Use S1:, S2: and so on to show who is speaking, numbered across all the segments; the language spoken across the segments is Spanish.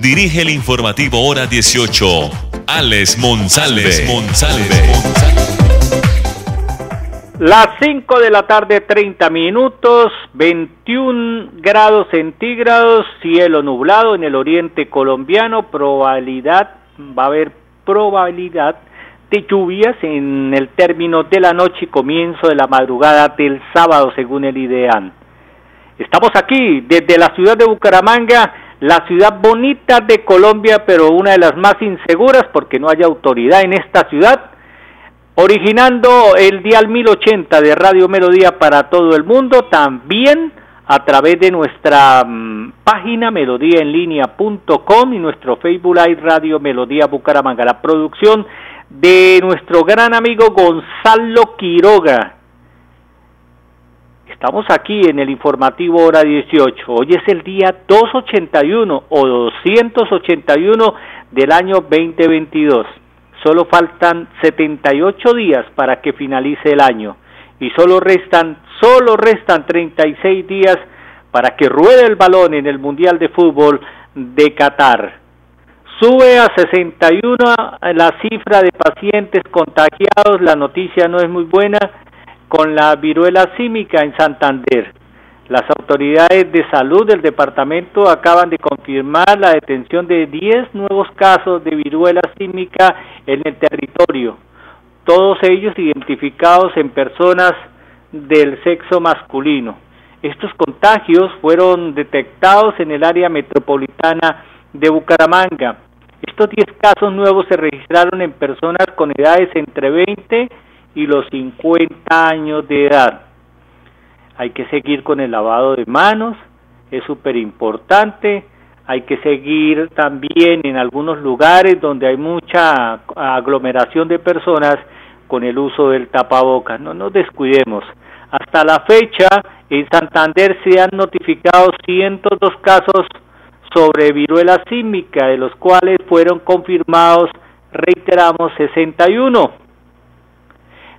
S1: dirige el informativo Hora 18, Alex Monsalve.
S2: Las 5 de la tarde, 30 minutos, 21 grados centígrados, cielo nublado en el oriente colombiano, probabilidad va a haber probabilidad de lluvias en el término de la noche y comienzo de la madrugada del sábado, según el IDEAN. Estamos aquí desde la ciudad de Bucaramanga, la ciudad bonita de Colombia, pero una de las más inseguras porque no hay autoridad en esta ciudad, originando el dial 1080 de Radio Melodía para todo el mundo, también a través de nuestra mm, página melodíaenlínea.com y nuestro Facebook Live Radio Melodía Bucaramanga. La producción de nuestro gran amigo Gonzalo Quiroga. Estamos aquí en el informativo hora 18. Hoy es el día 281 o 281 del año 2022. Solo faltan 78 días para que finalice el año y solo restan solo restan 36 días para que ruede el balón en el Mundial de Fútbol de Qatar. Sube a 61 la cifra de pacientes contagiados, la noticia no es muy buena, con la viruela símica en Santander. Las autoridades de salud del departamento acaban de confirmar la detención de 10 nuevos casos de viruela símica en el territorio todos ellos identificados en personas del sexo masculino. Estos contagios fueron detectados en el área metropolitana de Bucaramanga. Estos 10 casos nuevos se registraron en personas con edades entre 20 y los 50 años de edad. Hay que seguir con el lavado de manos, es súper importante. Hay que seguir también en algunos lugares donde hay mucha aglomeración de personas con el uso del tapabocas. No nos descuidemos. Hasta la fecha, en Santander se han notificado 102 casos sobre viruela símica, de los cuales fueron confirmados, reiteramos, 61.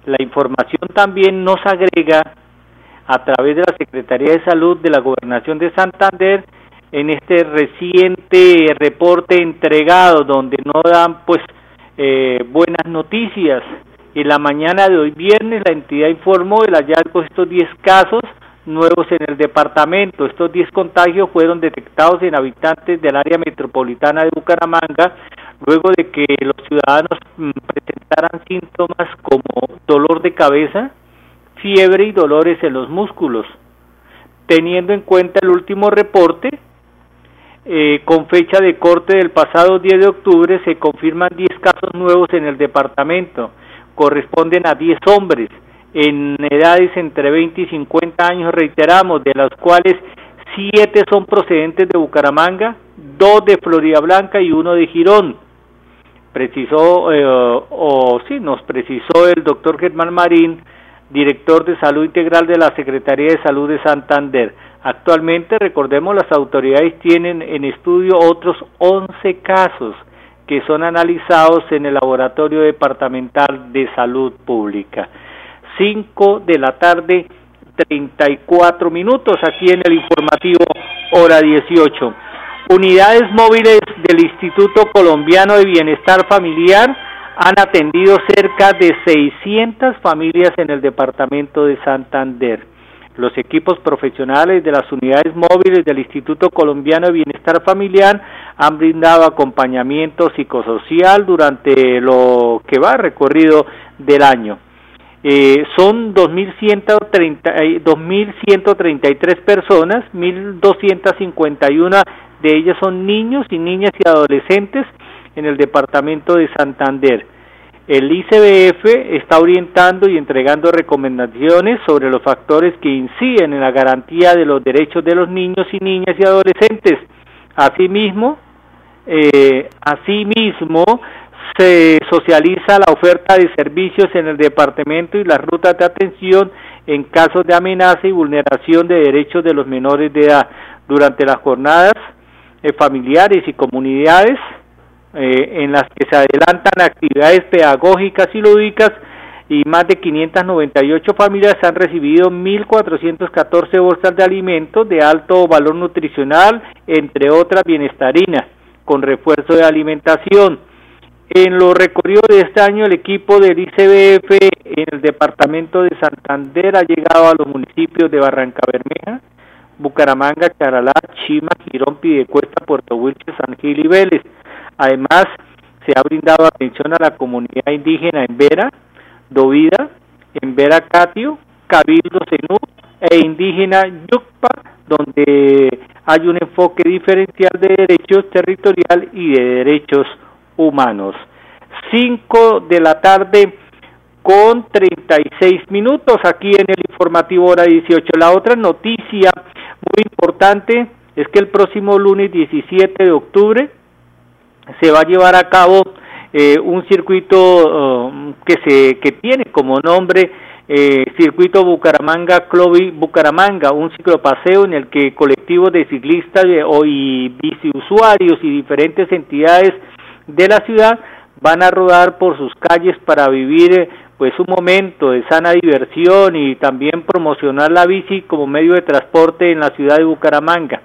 S2: La información también nos agrega a través de la Secretaría de Salud de la Gobernación de Santander en este reciente reporte entregado donde no dan pues eh, buenas noticias en la mañana de hoy viernes la entidad informó el hallazgo de estos 10 casos nuevos en el departamento. Estos 10 contagios fueron detectados en habitantes del área metropolitana de Bucaramanga luego de que los ciudadanos mm, presentaran síntomas como dolor de cabeza, fiebre y dolores en los músculos. Teniendo en cuenta el último reporte, eh, con fecha de corte del pasado 10 de octubre, se confirman 10 casos nuevos en el departamento corresponden a 10 hombres en edades entre 20 y 50 años, reiteramos, de los cuales 7 son procedentes de Bucaramanga, 2 de Florida Blanca y 1 de Girón. Precisó, eh, o sí, nos precisó el doctor Germán Marín, director de Salud Integral de la Secretaría de Salud de Santander. Actualmente, recordemos, las autoridades tienen en estudio otros 11 casos que son analizados en el Laboratorio Departamental de Salud Pública. 5 de la tarde, 34 minutos aquí en el informativo hora 18. Unidades móviles del Instituto Colombiano de Bienestar Familiar han atendido cerca de 600 familias en el departamento de Santander. Los equipos profesionales de las unidades móviles del Instituto Colombiano de Bienestar Familiar han brindado acompañamiento psicosocial durante lo que va recorrido del año. Eh, son 2.133 eh, personas, 1.251 de ellas son niños y niñas y adolescentes en el departamento de Santander. El ICBF está orientando y entregando recomendaciones sobre los factores que inciden en la garantía de los derechos de los niños y niñas y adolescentes. Asimismo, Eh, asimismo, se socializa la oferta de servicios en el departamento y las rutas de atención en casos de amenaza y vulneración de derechos de los menores de edad. Durante las jornadas eh, familiares y comunidades eh, en las que se adelantan actividades pedagógicas y lúdicas y más de 598 familias han recibido 1.414 bolsas de alimentos de alto valor nutricional, entre otras bienestarinas, con refuerzo de alimentación. En lo recorrido de este año, el equipo del ICBF en el departamento de Santander ha llegado a los municipios de Barranca Bermeja, Bucaramanga, Charalá, Chima, Girón, Pidecuesta, Puerto Wilches, San Gil y Vélez. Además, se ha brindado atención a la comunidad indígena en Vera, Dovida, en Veracatio, Cabildo Senú e indígena Yucpa, donde hay un enfoque diferencial de derechos territorial y de derechos humanos. 5 de la tarde con 36 minutos aquí en el informativo hora 18. La otra noticia muy importante es que el próximo lunes 17 de octubre se va a llevar a cabo eh, un circuito um, que se que tiene como nombre eh, circuito Bucaramanga Clovi Bucaramanga, un ciclopaseo en el que colectivos de ciclistas y biciusuarios y diferentes entidades de la ciudad van a rodar por sus calles para vivir eh, pues un momento de sana diversión y también promocionar la bici como medio de transporte en la ciudad de Bucaramanga.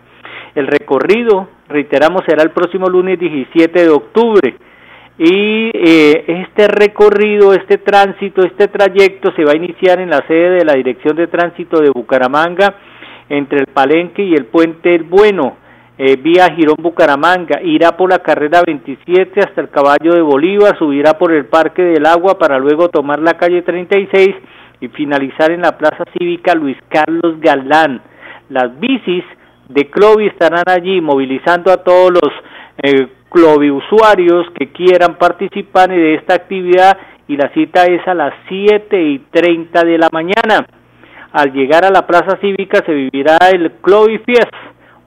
S2: El recorrido, reiteramos, será el próximo lunes 17 de octubre y eh, este recorrido, este tránsito, este trayecto se va a iniciar en la sede de la Dirección de Tránsito de Bucaramanga entre el Palenque y el Puente El Bueno, eh, vía Girón Bucaramanga, irá por la carrera 27 hasta el Caballo de Bolívar, subirá por el Parque del Agua para luego tomar la calle 36 y finalizar en la Plaza Cívica Luis Carlos Galán. Las bicis de Clovi estarán allí movilizando a todos los eh, usuarios que quieran participar de esta actividad y la cita es a las 7 y 30 de la mañana. Al llegar a la plaza cívica se vivirá el Clovi Fiest,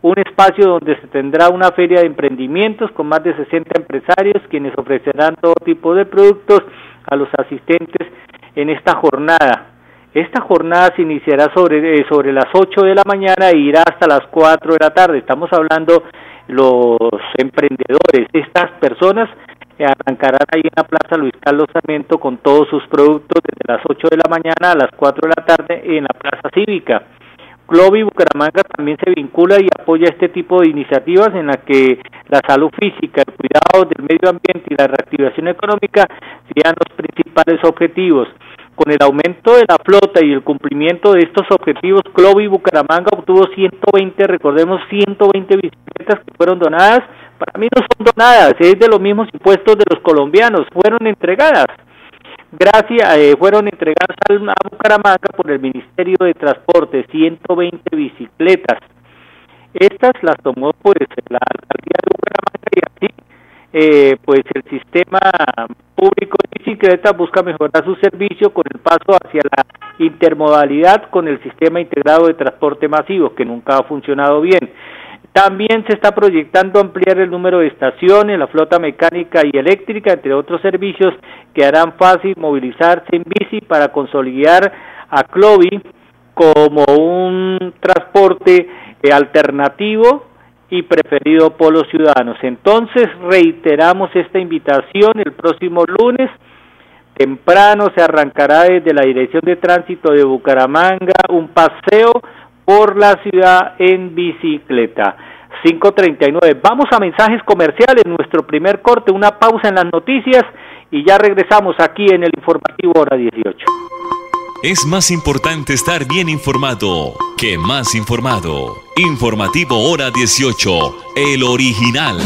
S2: un espacio donde se tendrá una feria de emprendimientos con más de 60 empresarios quienes ofrecerán todo tipo de productos a los asistentes en esta jornada. Esta jornada se iniciará sobre, eh, sobre las 8 de la mañana e irá hasta las 4 de la tarde. Estamos hablando los emprendedores, estas personas arrancarán ahí en la Plaza Luis Carlos Sarmiento con todos sus productos desde las 8 de la mañana a las 4 de la tarde en la Plaza Cívica. Clovi Bucaramanga también se vincula y apoya este tipo de iniciativas en las que la salud física, el cuidado del medio ambiente y la reactivación económica sean los principales objetivos. Con el aumento de la flota y el cumplimiento de estos objetivos, Clovi Bucaramanga obtuvo 120, recordemos 120 bicicletas que fueron donadas. Para mí no son donadas, es de los mismos impuestos de los colombianos, fueron entregadas. Gracias, eh, fueron entregadas a Bucaramanga por el Ministerio de Transporte, 120 bicicletas. Estas las tomó pues la alcaldía de Bucaramanga y así eh, pues el sistema público de bicicletas busca mejorar su servicio con el paso hacia la intermodalidad con el sistema integrado de transporte masivo, que nunca ha funcionado bien. También se está proyectando ampliar el número de estaciones, la flota mecánica y eléctrica, entre otros servicios que harán fácil movilizarse en bici para consolidar a Clovi como un transporte eh, alternativo y preferido por los ciudadanos. Entonces reiteramos esta invitación el próximo lunes. Temprano se arrancará desde la Dirección de Tránsito de Bucaramanga un paseo por la ciudad en bicicleta. 539. Vamos a mensajes comerciales, nuestro primer corte, una pausa en las noticias y ya regresamos aquí en el informativo hora 18.
S1: Es más importante estar bien informado que más informado. Informativo Hora 18, el original.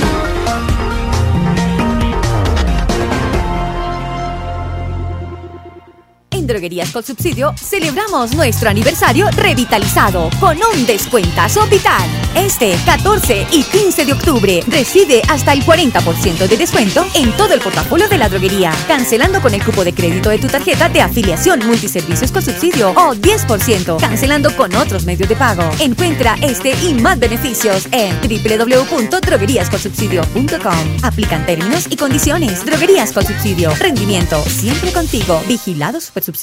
S3: Droguerías con Subsidio celebramos nuestro aniversario revitalizado con un descuentazo vital. Este 14 y 15 de octubre recibe hasta el 40% de descuento en todo el portafolio de la droguería, cancelando con el cupo de crédito de tu tarjeta de afiliación multiservicios con subsidio o 10%, cancelando con otros medios de pago. Encuentra este y más beneficios en www.drogueríasconsubsidio.com. Aplican términos y condiciones. Droguerías con subsidio. Rendimiento siempre contigo. Vigilado Supersubsidio.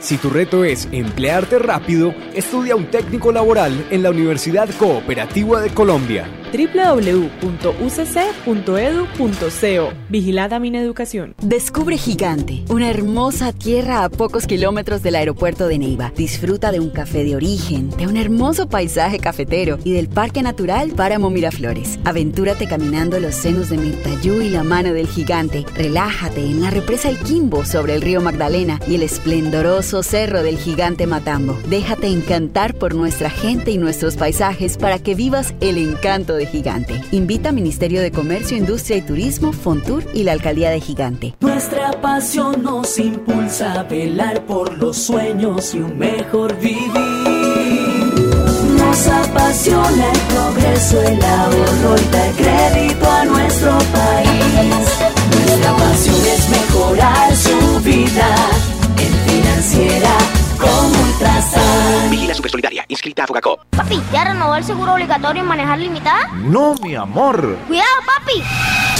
S4: Si tu reto es emplearte rápido, estudia un técnico laboral en la Universidad Cooperativa de Colombia
S5: www.ucc.edu.co. Vigilada Mineducación.
S6: Descubre Gigante, una hermosa tierra a pocos kilómetros del aeropuerto de Neiva. Disfruta de un café de origen, de un hermoso paisaje cafetero y del Parque Natural Páramo Miraflores. Aventúrate caminando los senos de Mirtayú y la mano del gigante. Relájate en la represa El Quimbo sobre el río Magdalena y el esplendoroso cerro del gigante Matambo. Déjate encantar por nuestra gente y nuestros paisajes para que vivas el encanto de Gigante. Invita Ministerio de Comercio, Industria y Turismo, Fontur y la Alcaldía de Gigante.
S7: Nuestra pasión nos impulsa a velar por los sueños y un mejor vivir. Nos apasiona el progreso, el ahorro y dar crédito a nuestro país. Nuestra pasión es mejorar su vida financiera como Ultrasan.
S8: Vigila Super Solidaria, inscrita a Fogacop.
S9: Papi, ¿ya renovó el seguro obligatorio en manejar limitada?
S10: No, mi amor.
S9: Cuidado, papi.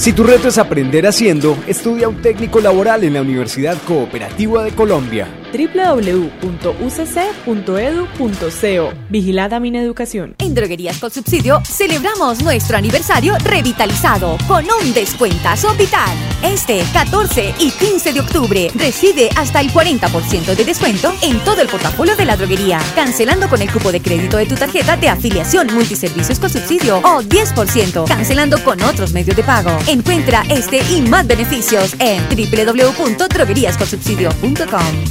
S4: Si tu reto es aprender haciendo, estudia un técnico laboral en la Universidad Cooperativa de Colombia
S5: www.ucc.edu.co. Vigilada Mineducación.
S3: En Droguerías con Subsidio celebramos nuestro aniversario revitalizado con un descuentazo vital. Este 14 y 15 de octubre recibe hasta el 40% de descuento en todo el portafolio de la droguería, cancelando con el cupo de crédito de tu tarjeta de afiliación multiservicios con subsidio o 10%, cancelando con otros medios de pago. Encuentra este y más beneficios en www.drogueríasconsubsidio.com.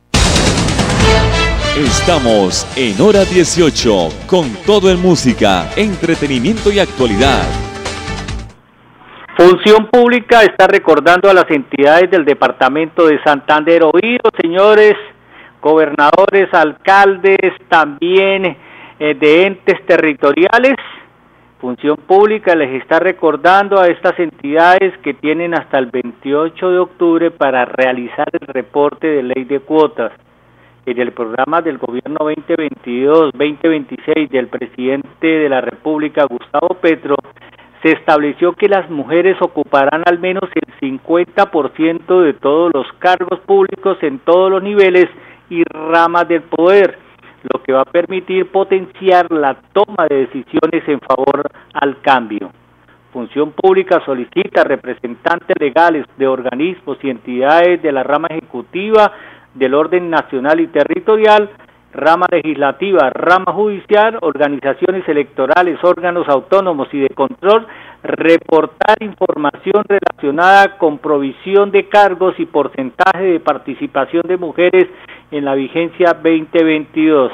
S1: Estamos en hora 18 con todo en música, entretenimiento y actualidad.
S2: Función Pública está recordando a las entidades del departamento de Santander, oídos señores gobernadores, alcaldes, también eh, de entes territoriales. Función Pública les está recordando a estas entidades que tienen hasta el 28 de octubre para realizar el reporte de ley de cuotas. En el programa del gobierno 2022-2026 del presidente de la República, Gustavo Petro, se estableció que las mujeres ocuparán al menos el 50% de todos los cargos públicos en todos los niveles y ramas del poder, lo que va a permitir potenciar la toma de decisiones en favor al cambio. Función Pública solicita representantes legales de organismos y entidades de la rama ejecutiva del orden nacional y territorial rama legislativa, rama judicial, organizaciones electorales, órganos autónomos y de control, reportar información relacionada con provisión de cargos y porcentaje de participación de mujeres en la vigencia 2022.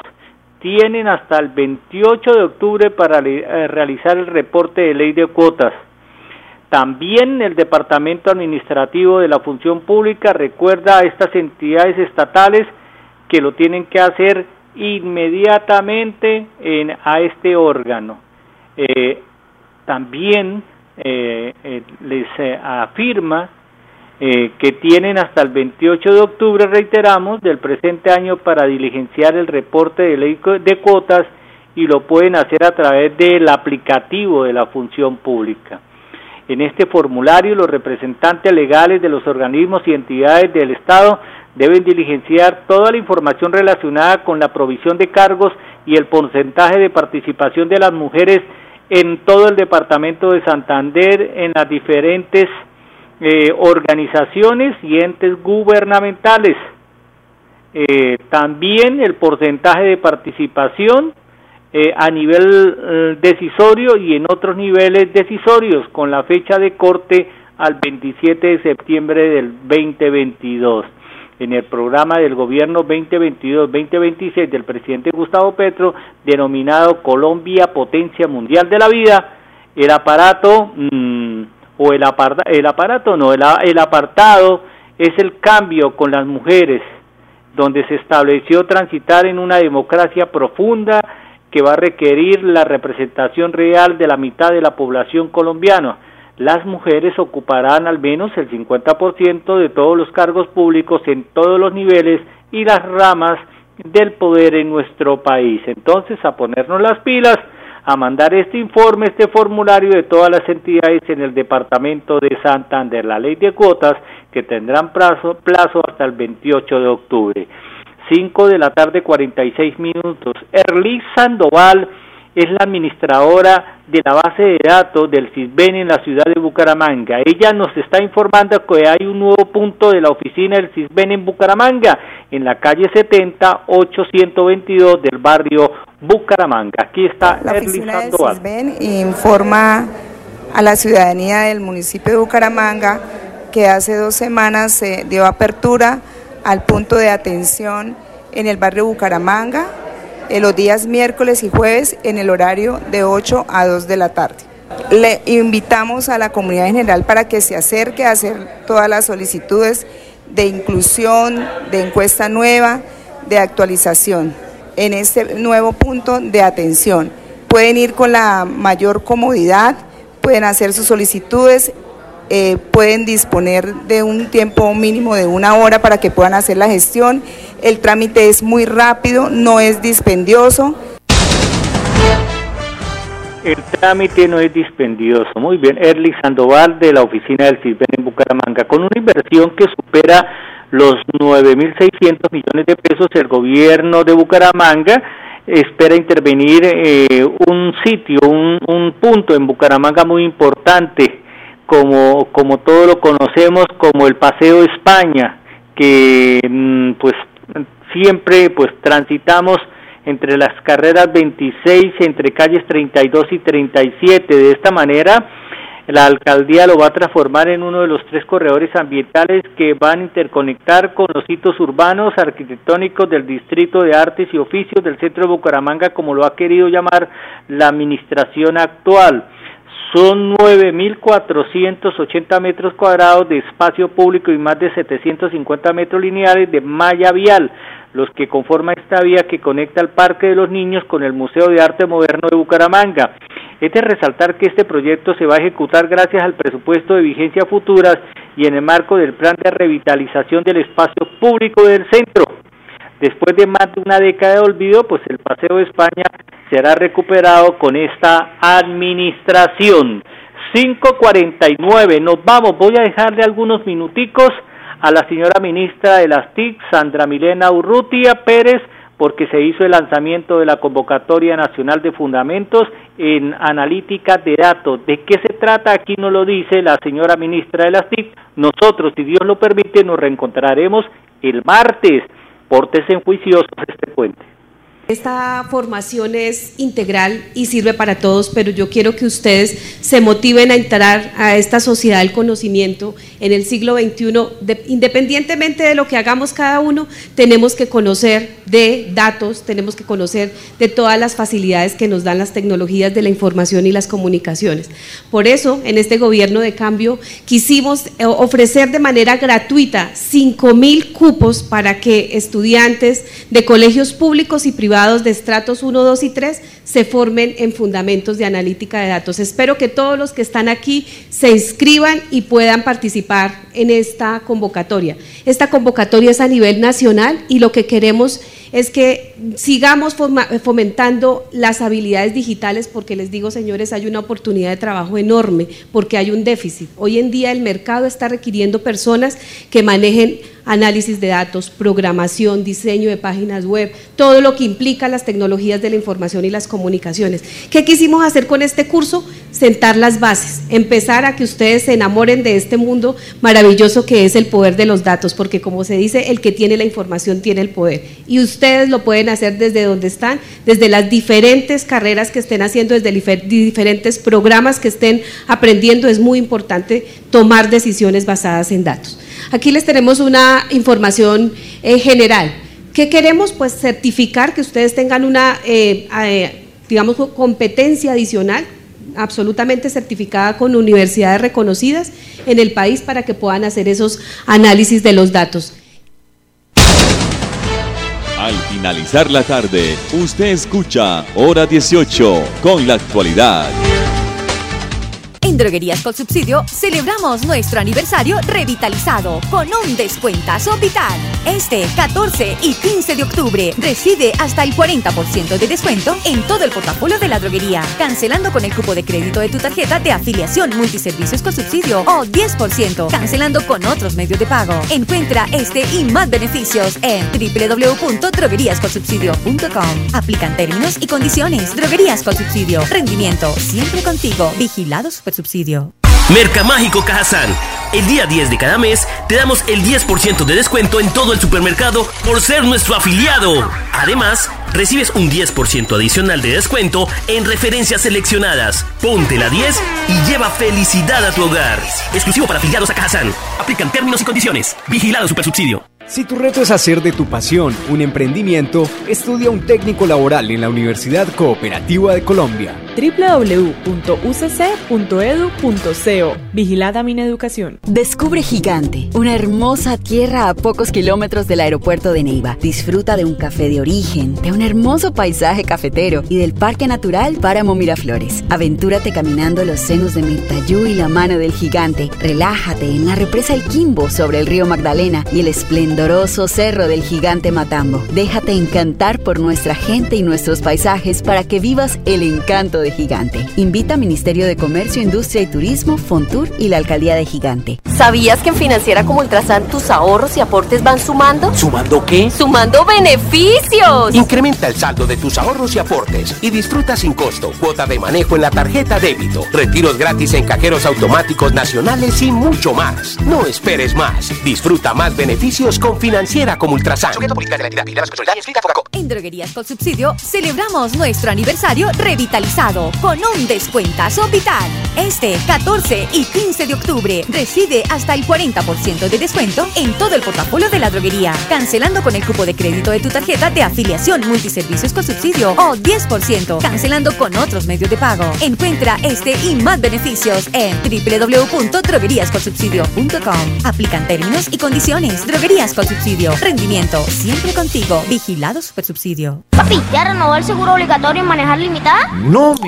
S2: Tienen hasta el 28 de octubre para eh, realizar el reporte de ley de cuotas. También el Departamento Administrativo de la Función Pública recuerda a estas entidades estatales que lo tienen que hacer inmediatamente en, a este órgano. Eh, también eh, eh, les afirma que tienen hasta el 28 de octubre, reiteramos, del presente año para diligenciar el reporte de ley de cuotas y lo pueden hacer a través del aplicativo de la función pública. En este formulario, los representantes legales de los organismos y entidades del Estado deben diligenciar toda la información relacionada con la provisión de cargos y el porcentaje de participación de las mujeres en todo el departamento de Santander, en las diferentes eh, organizaciones y entes gubernamentales. Eh, también el porcentaje de participación eh, a nivel decisorio y en otros niveles decisorios con la fecha de corte al 27 de septiembre del 2022 en el programa del gobierno 2022-2026 del presidente Gustavo Petro, denominado Colombia Potencia Mundial de la Vida, el aparato, mm, o el, el aparato no, el apartado es el cambio con las mujeres, donde se estableció transitar en una democracia profunda que va a requerir la representación real de la mitad de la población colombiana las mujeres ocuparán al menos el 50% de todos los cargos públicos en todos los niveles y las ramas del poder en nuestro país. Entonces, a ponernos las pilas, a mandar este informe, este formulario de todas las entidades en el departamento de Santander, la ley de cuotas que tendrán plazo, plazo hasta el 28 de octubre. 5 de la tarde 46 minutos. Erlis Sandoval es la administradora de la base de datos del CISBEN en la ciudad de Bucaramanga. Ella nos está informando que hay un nuevo punto de la oficina del CISBEN en Bucaramanga, en la calle 70, 822 del barrio Bucaramanga. Aquí está
S10: la oficina del CISBEN informa a la ciudadanía del municipio de Bucaramanga que hace dos semanas se dio apertura al punto de atención en el barrio Bucaramanga en los días miércoles y jueves en el horario de 8 a 2 de la tarde. Le invitamos a la comunidad en general para que se acerque a hacer todas las solicitudes de inclusión, de encuesta nueva, de actualización en este nuevo punto de atención. Pueden ir con la mayor comodidad, pueden hacer sus solicitudes eh, pueden disponer de un tiempo mínimo de una hora para que puedan hacer la gestión. El trámite es muy rápido, no es dispendioso.
S2: El trámite no es dispendioso. Muy bien, Erlich Sandoval de la oficina del CISBEN en Bucaramanga. Con una inversión que supera los 9.600 millones de pesos, el gobierno de Bucaramanga espera intervenir eh, un sitio, un, un punto en Bucaramanga muy importante como, como todos lo conocemos como el Paseo España, que mm, pues siempre pues transitamos entre las carreras 26, entre calles 32 y 37. De esta manera, la alcaldía lo va a transformar en uno de los tres corredores ambientales que van a interconectar con los hitos urbanos arquitectónicos del Distrito de Artes y Oficios del Centro de Bucaramanga, como lo ha querido llamar la administración actual. Son 9.480 metros cuadrados de espacio público y más de 750 metros lineales de malla vial, los que conforman esta vía que conecta el Parque de los Niños con el Museo de Arte Moderno de Bucaramanga. Es de resaltar que este proyecto se va a ejecutar gracias al presupuesto de vigencia futuras y en el marco del plan de revitalización del espacio público del centro. Después de más de una década de olvido, pues el Paseo de España será recuperado con esta administración. 549, nos vamos, voy a dejarle algunos minuticos a la señora ministra de las TIC, Sandra Milena Urrutia Pérez, porque se hizo el lanzamiento de la convocatoria nacional de fundamentos en analítica de datos. ¿De qué se trata? Aquí no lo dice la señora ministra de las TIC. Nosotros, si Dios lo permite, nos reencontraremos el martes Pórtese en juiciosos este puente.
S11: Esta formación es integral y sirve para todos, pero yo quiero que ustedes se motiven a entrar a esta sociedad del conocimiento en el siglo XXI. independientemente de lo que hagamos cada uno, tenemos que conocer de datos, tenemos que conocer de todas las facilidades que nos dan las tecnologías de la información y las comunicaciones. Por eso, en este gobierno de cambio, quisimos eh, ofrecer de manera gratuita 5 mil cupos para que estudiantes de colegios públicos y privados de estratos 1, 2 y 3 se formen en fundamentos de analítica de datos. Espero que todos los que están aquí se inscriban y puedan participar en esta convocatoria. Esta convocatoria es a nivel nacional y lo que queremos es que sigamos fomentando las habilidades digitales porque les digo, señores, hay una oportunidad de trabajo enorme porque hay un déficit. Hoy en día el mercado está requiriendo personas que manejen análisis de datos, programación, diseño de páginas web, todo lo que implica las tecnologías de la información y las comunicaciones. ¿Qué quisimos hacer con este curso? Sentar las bases, empezar a que ustedes se enamoren de este mundo maravilloso que es el poder de los datos, porque como se dice, el que tiene la información tiene el poder. Y ustedes lo pueden hacer desde donde están, desde las diferentes carreras que estén haciendo, desde diferentes programas que estén aprendiendo. Es muy importante tomar decisiones basadas en datos. Aquí les tenemos una información eh, general. ¿Qué queremos? Pues certificar que ustedes tengan una, eh, eh, digamos, competencia adicional absolutamente certificada con universidades reconocidas en el país para que puedan hacer esos análisis de los datos.
S1: Al finalizar la tarde, usted escucha Hora 18 con la actualidad.
S3: En Droguerías con Subsidio celebramos nuestro aniversario revitalizado con un descuentazo vital. Este 14 y 15 de octubre recibe hasta el 40% de descuento en todo el portafolio de la droguería, cancelando con el cupo de crédito de tu tarjeta de afiliación multiservicios con subsidio o 10%, cancelando con otros medios de pago. Encuentra este y más beneficios en www.drogueríascolsubsidio.com. Aplican términos y condiciones. Droguerías con subsidio. Rendimiento siempre contigo. Vigilado super subsidio.
S12: Mercamágico Cajazán. El día 10 de cada mes te damos el 10% de descuento en todo el supermercado por ser nuestro afiliado. Además, recibes un 10% adicional de descuento en referencias seleccionadas. Ponte la 10 y lleva felicidad a tu hogar. Exclusivo para afiliados a Cajazán. Aplican términos y condiciones. Vigilado Supersubsidio.
S4: Si tu reto es hacer de tu pasión un emprendimiento, estudia un técnico laboral en la Universidad Cooperativa de Colombia.
S5: www.ucc.edu.co Vigilada Mineducación.
S6: Descubre Gigante, una hermosa tierra a pocos kilómetros del aeropuerto de Neiva. Disfruta de un café de origen, de un hermoso paisaje cafetero y del Parque Natural Páramo Miraflores. Aventúrate caminando los senos de Mirtayú y la mano del gigante. Relájate en la represa El Quimbo sobre el río Magdalena y el esplendor cerro del gigante Matambo. Déjate encantar por nuestra gente y nuestros paisajes para que vivas el encanto de Gigante. Invita Ministerio de Comercio, Industria y Turismo, Fontur y la Alcaldía de Gigante.
S13: ¿Sabías que en Financiera como Ultrasan tus ahorros y aportes van sumando?
S14: ¿Sumando qué?
S13: ¡Sumando beneficios!
S14: Incrementa el saldo de tus ahorros y aportes y disfruta sin costo cuota de manejo en la tarjeta débito, retiros gratis en cajeros automáticos nacionales y mucho más. No esperes más. Disfruta más beneficios con financiera como Ultrasan.
S3: En Droguerías con Subsidio celebramos nuestro aniversario revitalizado con un descuentazo vital. Este 14 y 15 de octubre recibe hasta el 40% de descuento en todo el portafolio de la droguería, cancelando con el cupo de crédito de tu tarjeta de afiliación multiservicios con subsidio o 10%, cancelando con otros medios de pago. Encuentra este y más beneficios en www.drogueríascolsubsidio.com. Aplican términos y condiciones. Droguerías con subsidio. Rendimiento siempre contigo. Vigilado Super Subsidio.
S9: Papi, ¿ya renovó el seguro obligatorio en manejar limitada?
S15: No, mi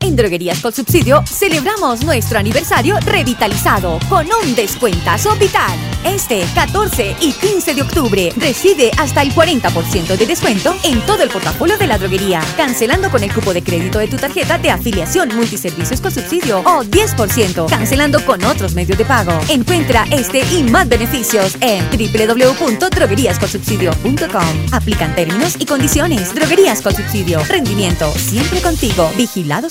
S3: En Droguerías con Subsidio celebramos nuestro aniversario revitalizado con un descuentazo vital. Este 14 y 15 de octubre recibe hasta el 40% de descuento en todo el portafolio de la droguería, cancelando con el cupo de crédito de tu tarjeta de afiliación multiservicios con subsidio o 10%, cancelando con otros medios de pago. Encuentra este y más beneficios en www.drogueríasconsubsidio.com. Aplican términos y condiciones. Droguerías con subsidio. Rendimiento siempre contigo. Vigilado